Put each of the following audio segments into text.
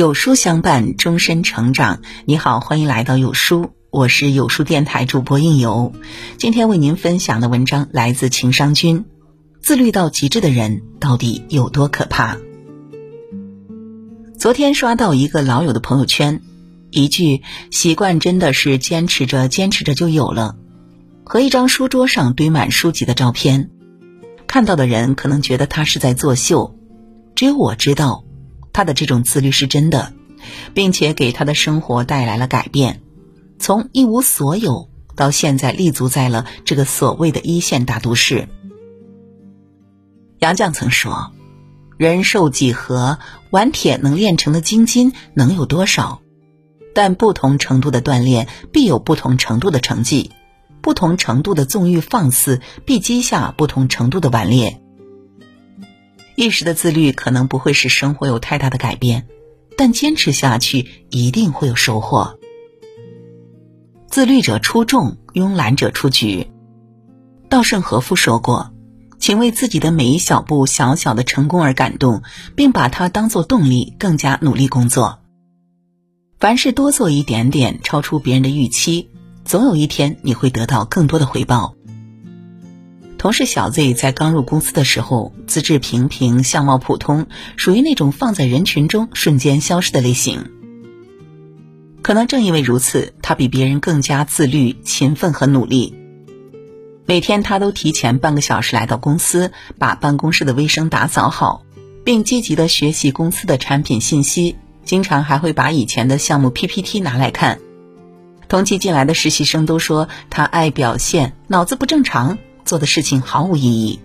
有书相伴，终身成长。你好，欢迎来到有书，我是有书电台主播应由。今天为您分享的文章来自情商君。自律到极致的人到底有多可怕？昨天刷到一个老友的朋友圈，一句“习惯真的是坚持着坚持着就有了”，和一张书桌上堆满书籍的照片。看到的人可能觉得他是在作秀，只有我知道。他的这种自律是真的，并且给他的生活带来了改变，从一无所有到现在立足在了这个所谓的一线大都市。杨绛曾说：“人寿几何，顽铁能炼成的精金能有多少？但不同程度的锻炼必有不同程度的成绩，不同程度的纵欲放肆必积下不同程度的顽劣。”一时的自律可能不会使生活有太大的改变，但坚持下去一定会有收获。自律者出众，慵懒者出局。稻盛和夫说过：“请为自己的每一小步、小小的成功而感动，并把它当作动力，更加努力工作。凡事多做一点点，超出别人的预期，总有一天你会得到更多的回报。”同事小 Z 在刚入公司的时候，资质平平，相貌普通，属于那种放在人群中瞬间消失的类型。可能正因为如此，他比别人更加自律、勤奋和努力。每天他都提前半个小时来到公司，把办公室的卫生打扫好，并积极的学习公司的产品信息，经常还会把以前的项目 PPT 拿来看。同期进来的实习生都说他爱表现，脑子不正常。做的事情毫无意义。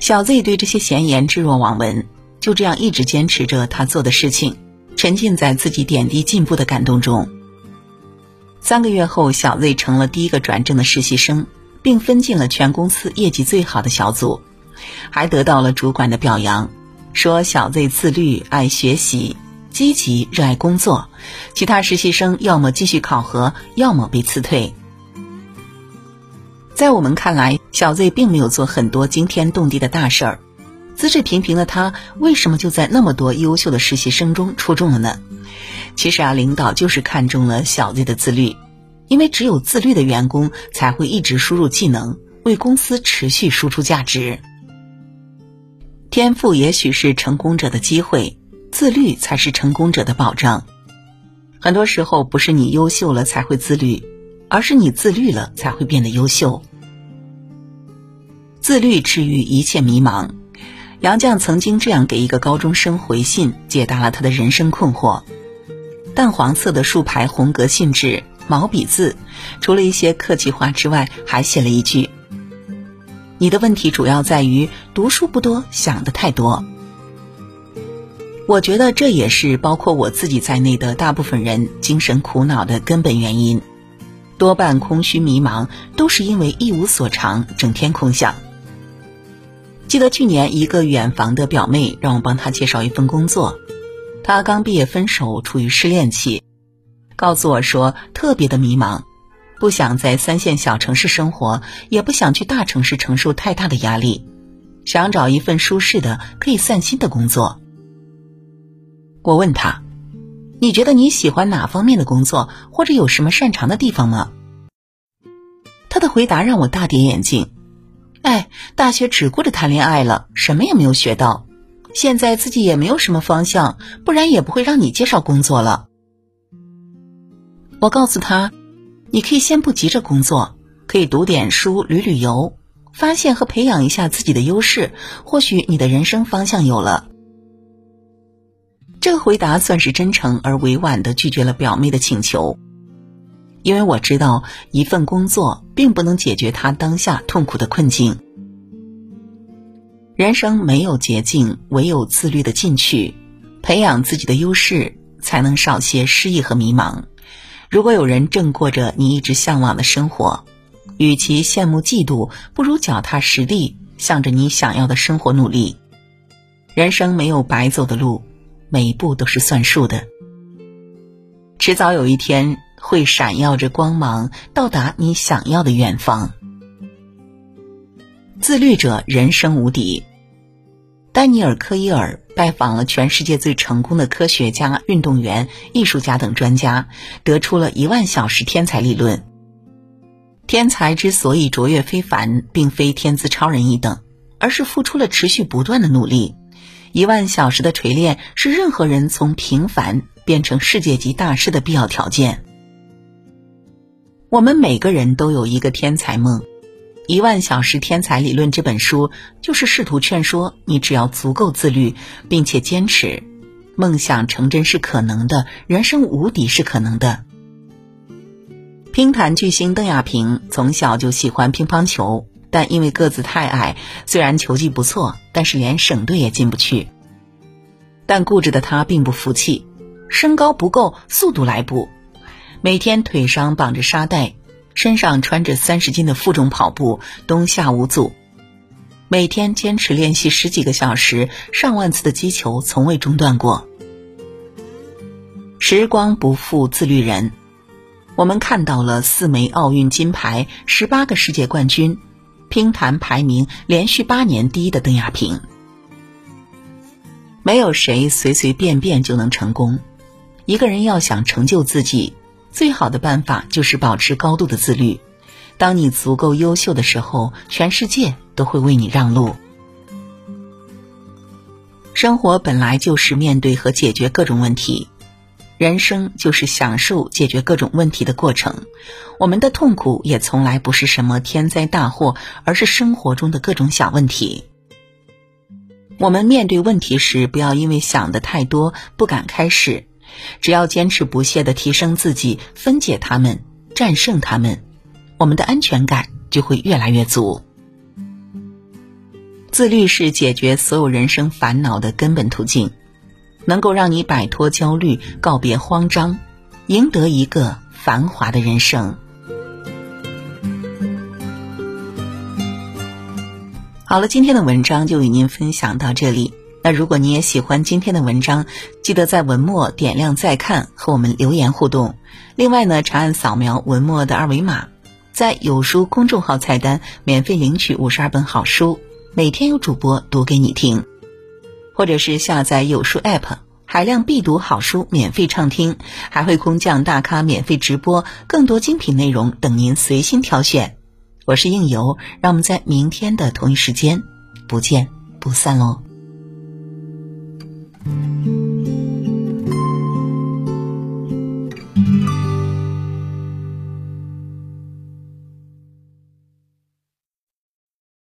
小 Z 对这些闲言置若罔闻，就这样一直坚持着他做的事情，沉浸在自己点滴进步的感动中。三个月后，小 Z 成了第一个转正的实习生，并分进了全公司业绩最好的小组，还得到了主管的表扬，说小 Z 自律、爱学习、积极、热爱工作。其他实习生要么继续考核，要么被辞退。在我们看来，小 Z 并没有做很多惊天动地的大事儿，资质平平的他，为什么就在那么多优秀的实习生中出众了呢？其实啊，领导就是看中了小 Z 的自律，因为只有自律的员工才会一直输入技能，为公司持续输出价值。天赋也许是成功者的机会，自律才是成功者的保障。很多时候，不是你优秀了才会自律。而是你自律了，才会变得优秀。自律治愈一切迷茫。杨绛曾经这样给一个高中生回信，解答了他的人生困惑。淡黄色的竖排红格信纸，毛笔字，除了一些客气话之外，还写了一句：“你的问题主要在于读书不多，想的太多。”我觉得这也是包括我自己在内的大部分人精神苦恼的根本原因。多半空虚迷茫，都是因为一无所长，整天空想。记得去年，一个远房的表妹让我帮她介绍一份工作，她刚毕业分手，处于失恋期，告诉我说特别的迷茫，不想在三线小城市生活，也不想去大城市承受太大的压力，想找一份舒适的、可以散心的工作。我问她。你觉得你喜欢哪方面的工作，或者有什么擅长的地方吗？他的回答让我大跌眼镜。哎，大学只顾着谈恋爱了，什么也没有学到。现在自己也没有什么方向，不然也不会让你介绍工作了。我告诉他，你可以先不急着工作，可以读点书、旅旅游，发现和培养一下自己的优势，或许你的人生方向有了。这个回答算是真诚而委婉的拒绝了表妹的请求，因为我知道一份工作并不能解决她当下痛苦的困境。人生没有捷径，唯有自律的进取，培养自己的优势，才能少些失意和迷茫。如果有人正过着你一直向往的生活，与其羡慕嫉妒，不如脚踏实地，向着你想要的生活努力。人生没有白走的路。每一步都是算数的，迟早有一天会闪耀着光芒，到达你想要的远方。自律者人生无敌。丹尼尔·科伊尔拜访了全世界最成功的科学家、运动员、艺术家等专家，得出了一万小时天才理论。天才之所以卓越非凡，并非天资超人一等，而是付出了持续不断的努力。一万小时的锤炼是任何人从平凡变成世界级大师的必要条件。我们每个人都有一个天才梦，《一万小时天才理论》这本书就是试图劝说你，只要足够自律，并且坚持，梦想成真是可能的，人生无敌是可能的。乒坛巨星邓亚萍从小就喜欢乒乓球，但因为个子太矮，虽然球技不错，但是连省队也进不去。但固执的他并不服气，身高不够，速度来补，每天腿上绑着沙袋，身上穿着三十斤的负重跑步，冬夏无阻。每天坚持练习十几个小时，上万次的击球从未中断过。时光不负自律人。我们看到了四枚奥运金牌、十八个世界冠军，乒坛排名连续八年第一的邓亚萍。没有谁随随便便就能成功。一个人要想成就自己，最好的办法就是保持高度的自律。当你足够优秀的时候，全世界都会为你让路。生活本来就是面对和解决各种问题。人生就是享受解决各种问题的过程，我们的痛苦也从来不是什么天灾大祸，而是生活中的各种小问题。我们面对问题时，不要因为想的太多不敢开始，只要坚持不懈的提升自己，分解他们，战胜他们，我们的安全感就会越来越足。自律是解决所有人生烦恼的根本途径。能够让你摆脱焦虑，告别慌张，赢得一个繁华的人生。好了，今天的文章就与您分享到这里。那如果你也喜欢今天的文章，记得在文末点亮再看，和我们留言互动。另外呢，长按扫描文末的二维码，在有书公众号菜单免费领取五十二本好书，每天有主播读给你听。或者是下载有书 App，海量必读好书免费畅听，还会空降大咖免费直播，更多精品内容等您随心挑选。我是应由，让我们在明天的同一时间不见不散喽。